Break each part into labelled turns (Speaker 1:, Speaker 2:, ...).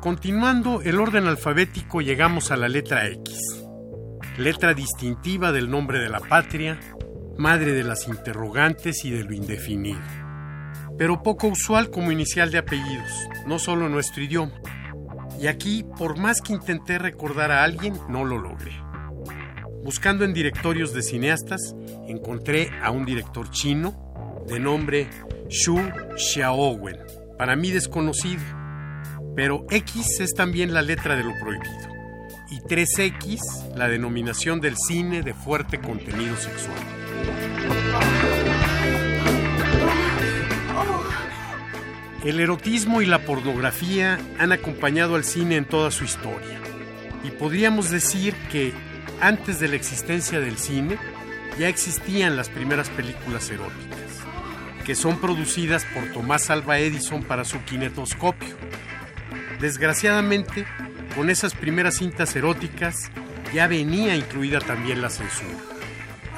Speaker 1: Continuando el orden alfabético llegamos a la letra X, letra distintiva del nombre de la patria, madre de las interrogantes y de lo indefinido, pero poco usual como inicial de apellidos, no solo en nuestro idioma. Y aquí, por más que intenté recordar a alguien, no lo logré. Buscando en directorios de cineastas, encontré a un director chino de nombre Xu Xiaowen, para mí desconocido pero X es también la letra de lo prohibido. Y 3X, la denominación del cine de fuerte contenido sexual. El erotismo y la pornografía han acompañado al cine en toda su historia. Y podríamos decir que antes de la existencia del cine ya existían las primeras películas eróticas, que son producidas por Tomás Alva Edison para su kinetoscopio Desgraciadamente, con esas primeras cintas eróticas ya venía incluida también la censura,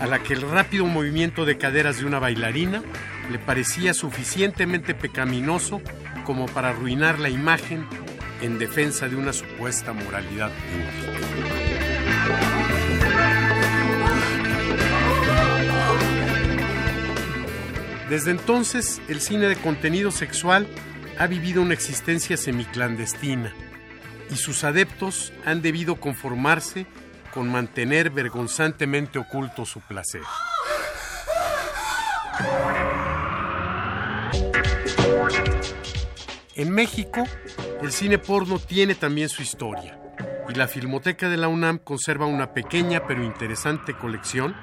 Speaker 1: a la que el rápido movimiento de caderas de una bailarina le parecía suficientemente pecaminoso como para arruinar la imagen en defensa de una supuesta moralidad pública. Desde entonces, el cine de contenido sexual ha vivido una existencia semiclandestina y sus adeptos han debido conformarse con mantener vergonzantemente oculto su placer. En México, el cine porno tiene también su historia y la Filmoteca de la UNAM conserva una pequeña pero interesante colección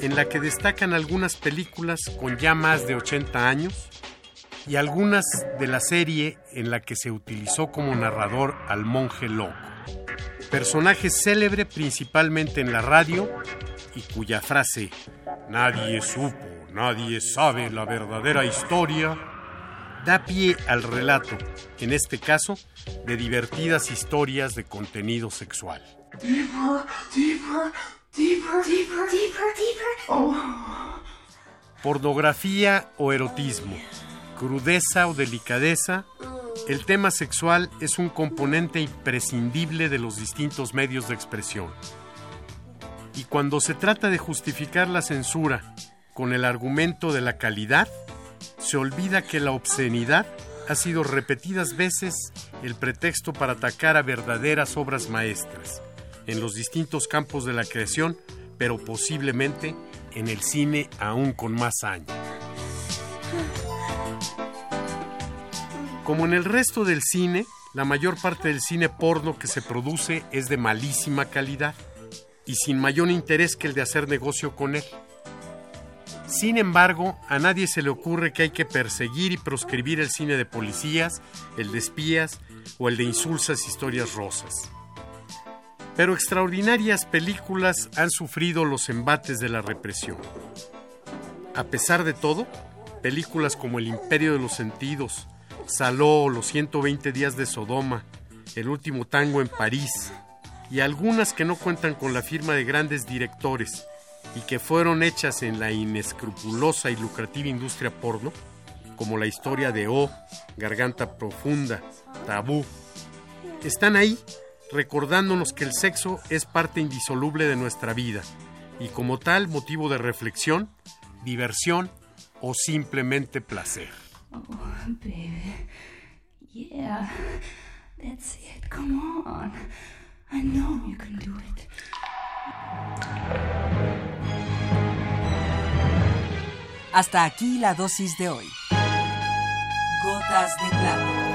Speaker 1: en la que destacan algunas películas con ya más de 80 años y algunas de la serie en la que se utilizó como narrador al monje loco. Personaje célebre principalmente en la radio y cuya frase Nadie supo, nadie sabe la verdadera historia da pie al relato, en este caso, de divertidas historias de contenido sexual. Pornografía o erotismo crudeza o delicadeza, el tema sexual es un componente imprescindible de los distintos medios de expresión. Y cuando se trata de justificar la censura con el argumento de la calidad, se olvida que la obscenidad ha sido repetidas veces el pretexto para atacar a verdaderas obras maestras en los distintos campos de la creación, pero posiblemente en el cine aún con más años. Como en el resto del cine, la mayor parte del cine porno que se produce es de malísima calidad y sin mayor interés que el de hacer negocio con él. Sin embargo, a nadie se le ocurre que hay que perseguir y proscribir el cine de policías, el de espías o el de insulsas historias rosas. Pero extraordinarias películas han sufrido los embates de la represión. A pesar de todo, películas como El Imperio de los Sentidos, Saló, Los 120 días de Sodoma, El último tango en París, y algunas que no cuentan con la firma de grandes directores y que fueron hechas en la inescrupulosa y lucrativa industria porno, como la historia de O, Garganta Profunda, Tabú, están ahí recordándonos que el sexo es parte indisoluble de nuestra vida y como tal motivo de reflexión, diversión o simplemente placer. Oh, baby. Yeah, that's it. Come on. I know you can do it.
Speaker 2: Hasta aquí la dosis de hoy. Gotas de plata.